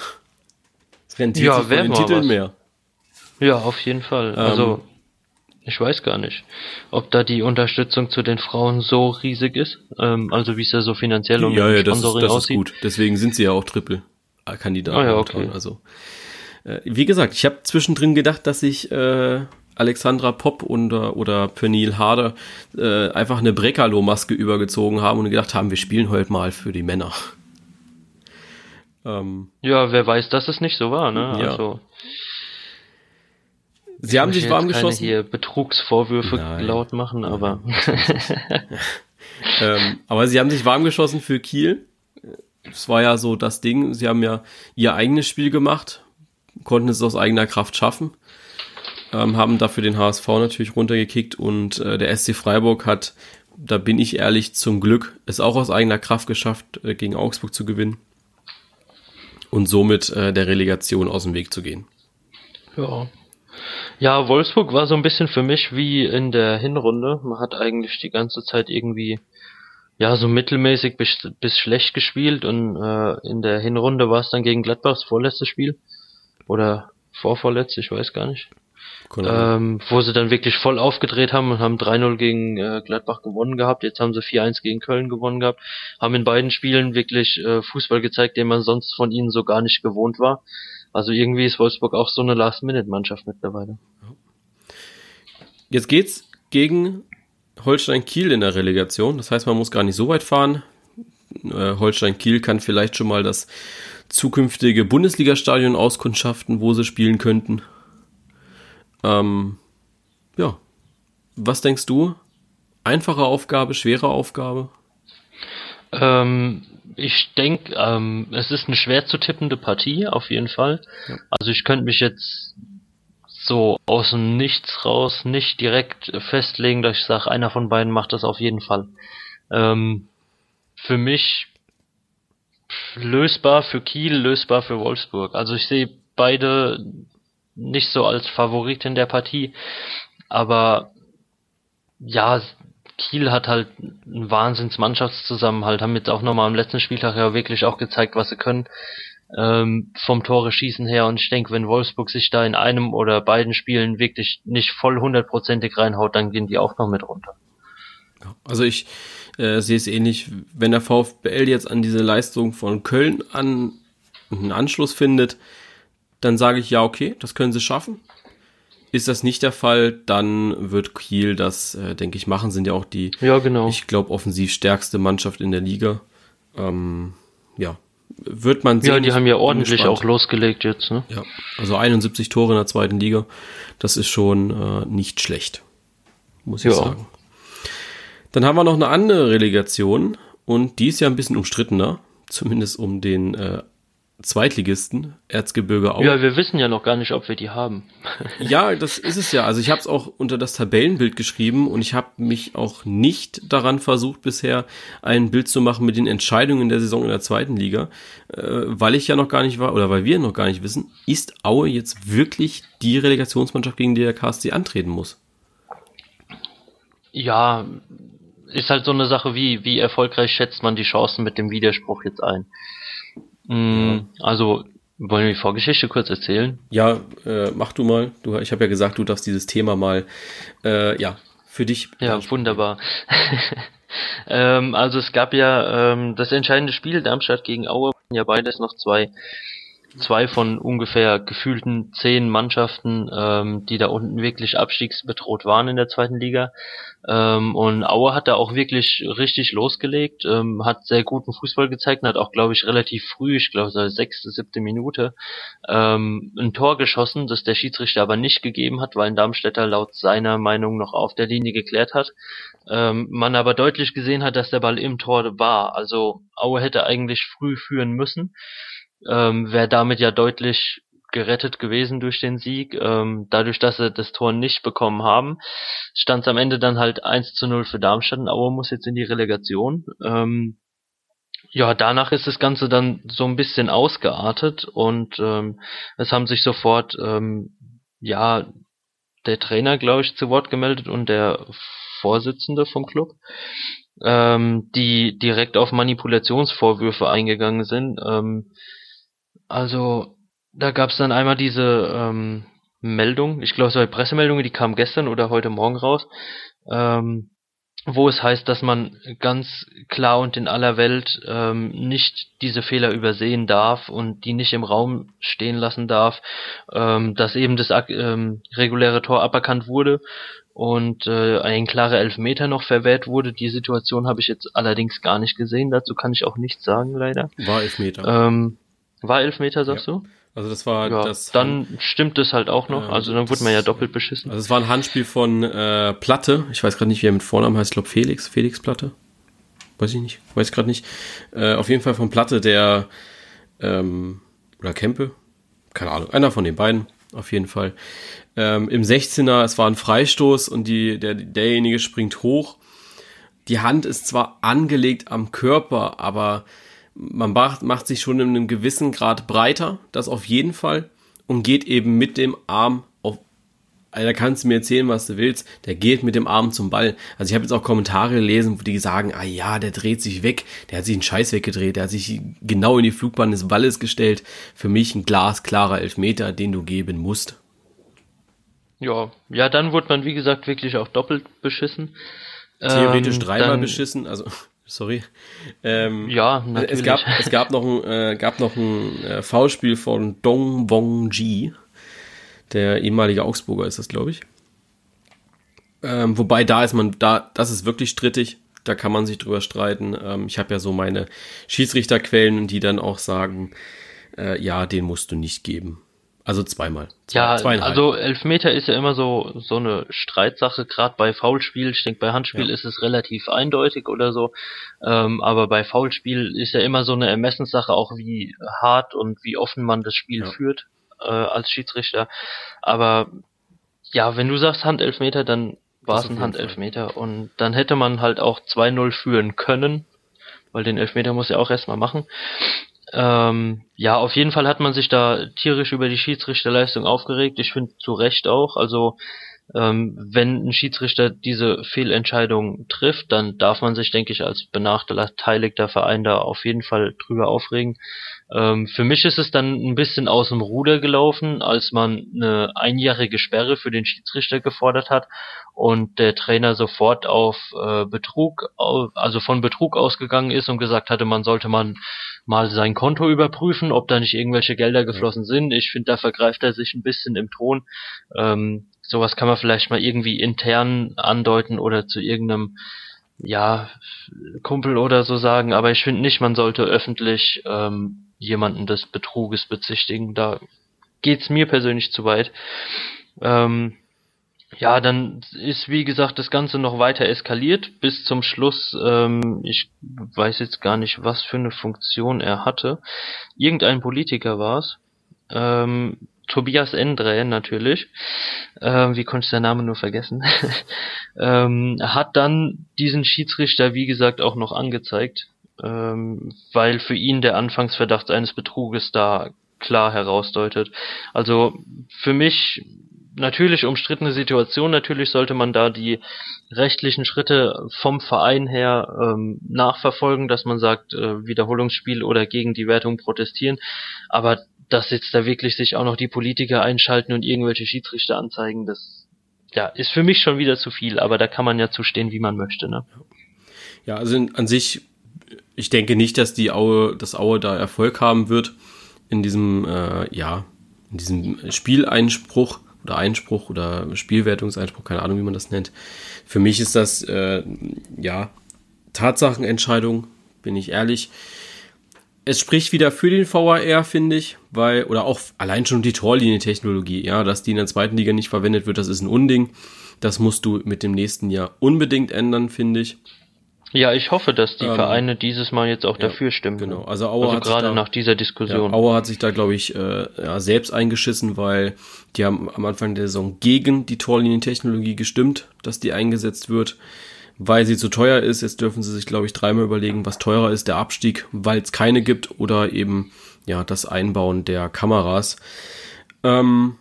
Es rentiert ja, sich den Titeln was. mehr. Ja, auf jeden Fall. Ähm, also ich weiß gar nicht, ob da die Unterstützung zu den Frauen so riesig ist. Ähm, also wie es ja so finanziell und ja, ja, das, ist, das aussieht. ist gut. Deswegen sind sie ja auch Triple. Kandidat. Ah, ja, okay. Also, äh, wie gesagt, ich habe zwischendrin gedacht, dass ich äh, Alexandra Popp und, oder Pernil Harder äh, einfach eine Brekalo-Maske übergezogen haben und gedacht haben, wir spielen heute mal für die Männer. Ähm, ja, wer weiß, dass es nicht so war, ne? Ja. Also, Sie haben sich warm geschossen. hier Betrugsvorwürfe Nein. laut machen, aber. ähm, aber sie haben sich warm geschossen für Kiel es war ja so das Ding, sie haben ja ihr eigenes Spiel gemacht, konnten es aus eigener Kraft schaffen, ähm, haben dafür den HSV natürlich runtergekickt und äh, der SC Freiburg hat, da bin ich ehrlich, zum Glück es auch aus eigener Kraft geschafft, äh, gegen Augsburg zu gewinnen und somit äh, der Relegation aus dem Weg zu gehen. Ja. Ja, Wolfsburg war so ein bisschen für mich wie in der Hinrunde. Man hat eigentlich die ganze Zeit irgendwie ja, so mittelmäßig bis, bis schlecht gespielt und äh, in der Hinrunde war es dann gegen Gladbachs vorletztes Spiel. Oder vorvorletztes, ich weiß gar nicht. Ähm, wo sie dann wirklich voll aufgedreht haben und haben 3-0 gegen äh, Gladbach gewonnen gehabt. Jetzt haben sie 4-1 gegen Köln gewonnen gehabt. Haben in beiden Spielen wirklich äh, Fußball gezeigt, den man sonst von ihnen so gar nicht gewohnt war. Also irgendwie ist Wolfsburg auch so eine Last-Minute-Mannschaft mittlerweile. Jetzt geht's gegen Holstein Kiel in der Relegation. Das heißt, man muss gar nicht so weit fahren. Äh, Holstein Kiel kann vielleicht schon mal das zukünftige Bundesliga-Stadion auskundschaften, wo sie spielen könnten. Ähm, ja. Was denkst du? Einfache Aufgabe, schwere Aufgabe? Ähm, ich denke, ähm, es ist eine schwer zu tippende Partie, auf jeden Fall. Ja. Also ich könnte mich jetzt so aus dem Nichts raus nicht direkt festlegen, dass ich sage, einer von beiden macht das auf jeden Fall. Ähm, für mich lösbar für Kiel, lösbar für Wolfsburg. Also ich sehe beide nicht so als Favorit in der Partie, aber ja, Kiel hat halt einen Wahnsinns Mannschaftszusammenhalt, haben jetzt auch nochmal am letzten Spieltag ja wirklich auch gezeigt, was sie können ähm, vom Tore schießen her und ich denke, wenn Wolfsburg sich da in einem oder beiden Spielen wirklich nicht voll hundertprozentig reinhaut, dann gehen die auch noch mit runter. Also ich äh, sehe es ähnlich, wenn der VfBL jetzt an diese Leistung von Köln an einen Anschluss findet, dann sage ich ja, okay, das können sie schaffen. Ist das nicht der Fall, dann wird Kiel das, äh, denke ich, machen. Sind ja auch die, ja, genau. ich glaube, offensiv stärkste Mannschaft in der Liga. Ähm, ja, wird man sehen. Ja, die haben ja ordentlich auch losgelegt jetzt. Ne? Ja, also 71 Tore in der zweiten Liga. Das ist schon äh, nicht schlecht, muss ich ja. sagen. Dann haben wir noch eine andere Relegation und die ist ja ein bisschen umstrittener, zumindest um den äh, Zweitligisten, Erzgebirge Aue. Ja, wir wissen ja noch gar nicht, ob wir die haben. ja, das ist es ja. Also ich habe es auch unter das Tabellenbild geschrieben und ich habe mich auch nicht daran versucht bisher ein Bild zu machen mit den Entscheidungen der Saison in der zweiten Liga, äh, weil ich ja noch gar nicht war oder weil wir noch gar nicht wissen, ist Aue jetzt wirklich die Relegationsmannschaft, gegen die der KSC antreten muss? Ja, ist halt so eine Sache wie, wie erfolgreich schätzt man die Chancen mit dem Widerspruch jetzt ein? Mm, also, wollen wir die Vorgeschichte kurz erzählen? Ja, äh, mach du mal. Du, ich habe ja gesagt, du darfst dieses Thema mal, äh, ja, für dich. Ja, wunderbar. ähm, also es gab ja ähm, das entscheidende Spiel Darmstadt gegen Aue, ja beides noch zwei zwei von ungefähr gefühlten zehn Mannschaften, ähm, die da unten wirklich abstiegsbedroht waren in der zweiten Liga. Ähm, und Aue hat da auch wirklich richtig losgelegt, ähm, hat sehr guten Fußball gezeigt und hat auch, glaube ich, relativ früh, ich glaube, so sechste, siebte Minute, ähm, ein Tor geschossen, das der Schiedsrichter aber nicht gegeben hat, weil ein Darmstädter laut seiner Meinung noch auf der Linie geklärt hat. Ähm, man aber deutlich gesehen hat, dass der Ball im Tor war. Also Aue hätte eigentlich früh führen müssen ähm, wäre damit ja deutlich gerettet gewesen durch den Sieg. Ähm, dadurch, dass sie das Tor nicht bekommen haben, stand es am Ende dann halt 1 zu 0 für Darmstadt und Aue muss jetzt in die Relegation. Ähm, ja, danach ist das Ganze dann so ein bisschen ausgeartet und ähm, es haben sich sofort ähm, ja der Trainer, glaube ich, zu Wort gemeldet und der Vorsitzende vom Club, ähm, die direkt auf Manipulationsvorwürfe eingegangen sind. Ähm, also, da gab es dann einmal diese ähm, Meldung, ich glaube, es war Pressemeldung, die kam gestern oder heute Morgen raus, ähm, wo es heißt, dass man ganz klar und in aller Welt ähm, nicht diese Fehler übersehen darf und die nicht im Raum stehen lassen darf, ähm, dass eben das ähm, reguläre Tor aberkannt wurde und äh, ein klarer Elfmeter noch verwehrt wurde. Die Situation habe ich jetzt allerdings gar nicht gesehen, dazu kann ich auch nichts sagen, leider. War Elfmeter. Ähm, war Elfmeter, sagst ja. du? Also das war ja, das. Dann stimmt es halt auch noch. also dann wurde man ja doppelt beschissen. Also es war ein Handspiel von äh, Platte. Ich weiß gerade nicht, wie er mit Vornamen heißt. Ich glaube Felix. Felix Platte. Weiß ich nicht. Weiß gerade nicht. Äh, auf jeden Fall von Platte, der ähm, oder Kempe. Keine Ahnung. Einer von den beiden. Auf jeden Fall. Ähm, Im 16er, es war ein Freistoß und die, der, derjenige springt hoch. Die Hand ist zwar angelegt am Körper, aber man macht, macht sich schon in einem gewissen Grad breiter, das auf jeden Fall, und geht eben mit dem Arm auf, da kannst du mir erzählen, was du willst, der geht mit dem Arm zum Ball. Also ich habe jetzt auch Kommentare gelesen, wo die sagen, ah ja, der dreht sich weg, der hat sich einen Scheiß weggedreht, der hat sich genau in die Flugbahn des Balles gestellt. Für mich ein glasklarer Elfmeter, den du geben musst. Ja, ja, dann wurde man, wie gesagt, wirklich auch doppelt beschissen. Theoretisch ähm, dreimal beschissen, also sorry. Ähm, ja, natürlich. Es gab, es gab noch ein, äh, gab noch ein äh, Foulspiel von Dong Wong Ji, der ehemalige Augsburger ist das, glaube ich. Ähm, wobei da ist man, da, das ist wirklich strittig. Da kann man sich drüber streiten. Ähm, ich habe ja so meine Schiedsrichterquellen, die dann auch sagen, äh, ja, den musst du nicht geben. Also zweimal. Zwei, ja, also Elfmeter ist ja immer so so eine Streitsache, gerade bei Foulspiel. Ich denke, bei Handspiel ja. ist es relativ eindeutig oder so. Ähm, aber bei Foulspiel ist ja immer so eine Ermessenssache, auch wie hart und wie offen man das Spiel ja. führt äh, als Schiedsrichter. Aber ja, wenn du sagst Handelfmeter, dann war es ein Handelfmeter. Fall. Und dann hätte man halt auch 2-0 führen können, weil den Elfmeter muss er auch erstmal machen. Ähm, ja, auf jeden Fall hat man sich da tierisch über die Schiedsrichterleistung aufgeregt. Ich finde zu Recht auch. Also wenn ein Schiedsrichter diese Fehlentscheidung trifft, dann darf man sich, denke ich, als benachteiligter Verein da auf jeden Fall drüber aufregen. Ähm, für mich ist es dann ein bisschen aus dem Ruder gelaufen, als man eine einjährige Sperre für den Schiedsrichter gefordert hat und der Trainer sofort auf äh, Betrug, also von Betrug ausgegangen ist und gesagt hatte, man sollte man mal sein Konto überprüfen, ob da nicht irgendwelche Gelder geflossen sind. Ich finde, da vergreift er sich ein bisschen im Ton. Ähm, sowas kann man vielleicht mal irgendwie intern andeuten oder zu irgendeinem ja, Kumpel oder so sagen, aber ich finde nicht, man sollte öffentlich ähm, jemanden des Betruges bezichtigen. Da geht's mir persönlich zu weit. Ähm, ja, dann ist wie gesagt das Ganze noch weiter eskaliert bis zum Schluss. Ähm, ich weiß jetzt gar nicht, was für eine Funktion er hatte. Irgendein Politiker war's. Ähm, Tobias Endre natürlich, ähm, wie konnte ich seinen Namen nur vergessen, ähm, hat dann diesen Schiedsrichter, wie gesagt, auch noch angezeigt, ähm, weil für ihn der Anfangsverdacht eines Betruges da klar herausdeutet. Also für mich natürlich umstrittene Situation, natürlich sollte man da die rechtlichen Schritte vom Verein her ähm, nachverfolgen, dass man sagt, äh, Wiederholungsspiel oder gegen die Wertung protestieren, aber dass jetzt da wirklich sich auch noch die Politiker einschalten und irgendwelche Schiedsrichter anzeigen, das ja, ist für mich schon wieder zu viel, aber da kann man ja zustehen, wie man möchte, ne? Ja, also an sich, ich denke nicht, dass die Aue, das Aue da Erfolg haben wird in diesem, äh, ja, in diesem Spieleinspruch oder Einspruch oder Spielwertungseinspruch, keine Ahnung, wie man das nennt. Für mich ist das, äh, ja, Tatsachenentscheidung, bin ich ehrlich es spricht wieder für den VAR, finde ich, weil, oder auch allein schon die Torlinientechnologie, ja, dass die in der zweiten Liga nicht verwendet wird, das ist ein Unding. Das musst du mit dem nächsten Jahr unbedingt ändern, finde ich. Ja, ich hoffe, dass die ähm, Vereine dieses Mal jetzt auch ja, dafür stimmen. Genau, also Aue also hat gerade da, nach dieser Diskussion. Ja, Aue hat sich da, glaube ich, äh, ja, selbst eingeschissen, weil die haben am Anfang der Saison gegen die Torlinientechnologie gestimmt, dass die eingesetzt wird weil sie zu teuer ist. Jetzt dürfen sie sich, glaube ich, dreimal überlegen, was teurer ist, der Abstieg, weil es keine gibt oder eben ja das Einbauen der Kameras. Ähm,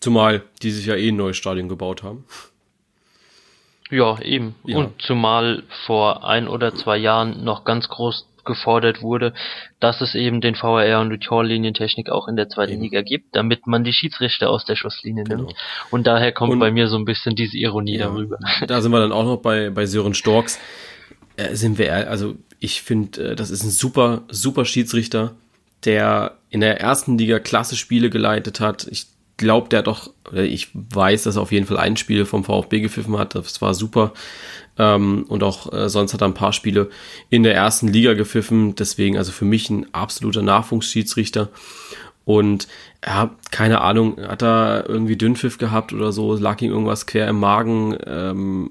zumal die sich ja eh ein neues Stadion gebaut haben. Ja, eben. Ja. Und zumal vor ein oder zwei Jahren noch ganz groß gefordert wurde, dass es eben den VAR und die Torlinientechnik auch in der zweiten eben. Liga gibt, damit man die Schiedsrichter aus der Schusslinie genau. nimmt. Und daher kommt und, bei mir so ein bisschen diese Ironie ja, darüber. Da sind wir dann auch noch bei, bei Sören Storks. Äh, sind wir, also ich finde, äh, das ist ein super, super Schiedsrichter, der in der ersten Liga klasse Spiele geleitet hat. Ich glaube, der hat doch, ich weiß, dass er auf jeden Fall ein Spiel vom VfB gepfiffen hat. Das war super. Ähm, und auch äh, sonst hat er ein paar Spiele in der ersten Liga gepfiffen. Deswegen also für mich ein absoluter Nachwuchsschiedsrichter. Und ja, keine Ahnung, hat er irgendwie Dünnpfiff gehabt oder so, lag ihm irgendwas quer im Magen. Ähm,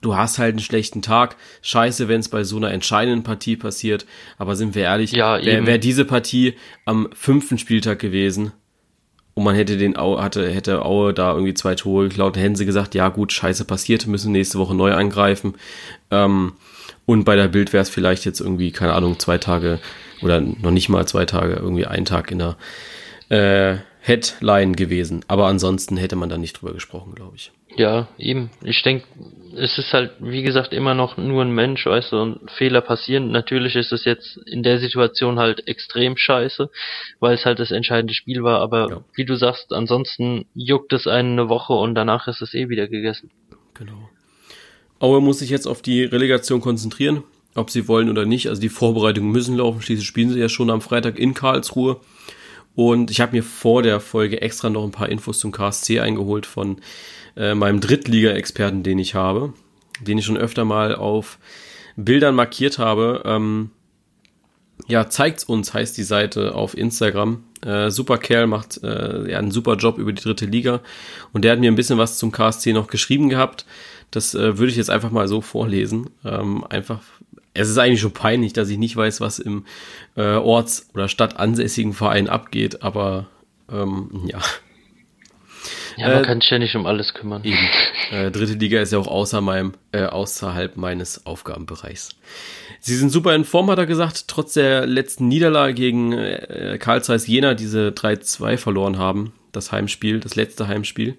du hast halt einen schlechten Tag. Scheiße, wenn es bei so einer entscheidenden Partie passiert. Aber sind wir ehrlich, ja, wäre wär diese Partie am fünften Spieltag gewesen, und man hätte den Aue, hatte, hätte Aue da irgendwie zwei Tore geklaut, hätten sie gesagt, ja gut, scheiße passiert, müssen nächste Woche neu angreifen. Ähm, und bei der Bild wäre es vielleicht jetzt irgendwie, keine Ahnung, zwei Tage oder noch nicht mal zwei Tage, irgendwie ein Tag in der äh, Headline gewesen. Aber ansonsten hätte man da nicht drüber gesprochen, glaube ich. Ja, eben. Ich denke, es ist halt, wie gesagt, immer noch nur ein Mensch, weißt du, und Fehler passieren. Natürlich ist es jetzt in der Situation halt extrem scheiße, weil es halt das entscheidende Spiel war, aber ja. wie du sagst, ansonsten juckt es einen eine Woche und danach ist es eh wieder gegessen. Genau. Aue muss sich jetzt auf die Relegation konzentrieren, ob sie wollen oder nicht. Also die Vorbereitungen müssen laufen. Schließlich spielen sie ja schon am Freitag in Karlsruhe. Und ich habe mir vor der Folge extra noch ein paar Infos zum KSC eingeholt von äh, meinem Drittliga-Experten, den ich habe, den ich schon öfter mal auf Bildern markiert habe. Ähm, ja, zeigt's uns, heißt die Seite auf Instagram. Äh, super Kerl macht äh, ja, einen super Job über die dritte Liga. Und der hat mir ein bisschen was zum KSC noch geschrieben gehabt. Das äh, würde ich jetzt einfach mal so vorlesen. Ähm, einfach, es ist eigentlich schon peinlich, dass ich nicht weiß, was im äh, Orts- oder Stadtansässigen Verein abgeht, aber ähm, ja. Ja, man äh, kann sich ja nicht um alles kümmern. Eben. Äh, dritte Liga ist ja auch außer meinem, äh, außerhalb meines Aufgabenbereichs. Sie sind super in Form, hat er gesagt, trotz der letzten Niederlage gegen äh, Karl Zeiss Jena, diese 3-2 verloren haben, das Heimspiel, das letzte Heimspiel.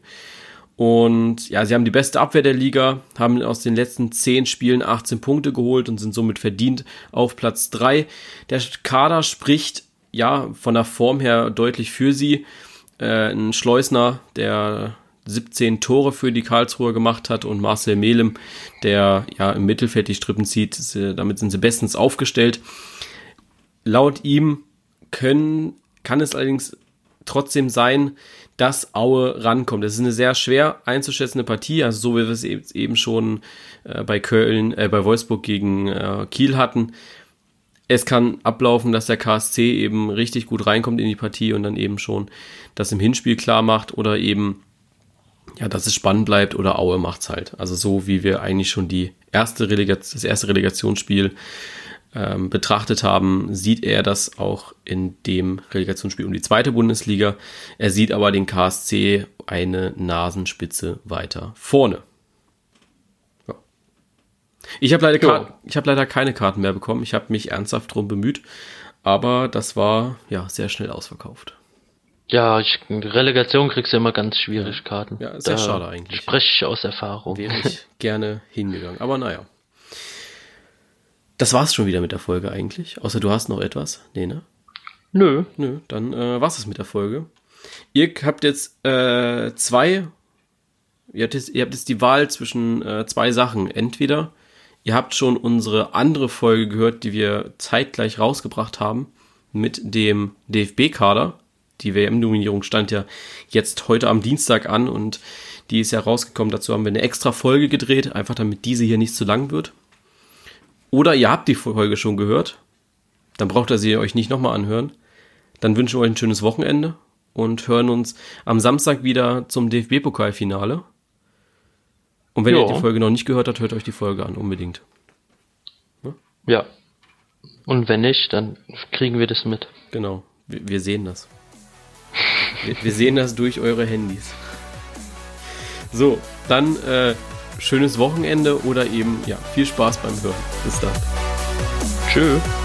Und ja, sie haben die beste Abwehr der Liga, haben aus den letzten 10 Spielen 18 Punkte geholt und sind somit verdient auf Platz 3. Der Kader spricht ja von der Form her deutlich für sie. Äh, ein Schleusner, der 17 Tore für die Karlsruher gemacht hat und Marcel Melem, der ja im Mittelfeld die Strippen zieht. Damit sind sie bestens aufgestellt. Laut ihm können, kann es allerdings trotzdem sein, dass Aue rankommt. Das ist eine sehr schwer einzuschätzende Partie, also so wie wir es eben schon äh, bei Köln, äh, bei Wolfsburg gegen äh, Kiel hatten. Es kann ablaufen, dass der KSC eben richtig gut reinkommt in die Partie und dann eben schon das im Hinspiel klar macht oder eben ja, dass es spannend bleibt oder Aue macht's halt. Also so wie wir eigentlich schon die erste das erste Relegationsspiel ähm, betrachtet haben, sieht er das auch in dem Relegationsspiel um die zweite Bundesliga. Er sieht aber den KSC eine Nasenspitze weiter vorne. Ich habe leider, ja. hab leider keine Karten mehr bekommen. Ich habe mich ernsthaft drum bemüht, aber das war ja sehr schnell ausverkauft. Ja, ich, Relegation kriegst du immer ganz schwierig Karten. Ja, sehr da schade eigentlich. Spreche ich aus Erfahrung. Wäre ich gerne hingegangen. Aber naja. Das war's schon wieder mit der Folge eigentlich. Außer du hast noch etwas. Nee, ne? Nö. Nö, dann äh, war's es mit der Folge. Ihr habt jetzt äh, zwei, ihr habt, jetzt, ihr habt jetzt die Wahl zwischen äh, zwei Sachen. Entweder ihr habt schon unsere andere Folge gehört, die wir zeitgleich rausgebracht haben mit dem DFB-Kader. Die WM-Nominierung stand ja jetzt heute am Dienstag an und die ist ja rausgekommen. Dazu haben wir eine extra Folge gedreht, einfach damit diese hier nicht zu lang wird. Oder ihr habt die Folge schon gehört, dann braucht ihr sie euch nicht nochmal anhören. Dann wünschen wir euch ein schönes Wochenende und hören uns am Samstag wieder zum DFB-Pokalfinale. Und wenn jo. ihr die Folge noch nicht gehört habt, hört euch die Folge an, unbedingt. Ja? ja. Und wenn nicht, dann kriegen wir das mit. Genau. Wir, wir sehen das. wir, wir, sehen das durch eure Handys. So, dann äh, schönes Wochenende oder eben ja, viel Spaß beim Hören. Bis dann. Tschüss.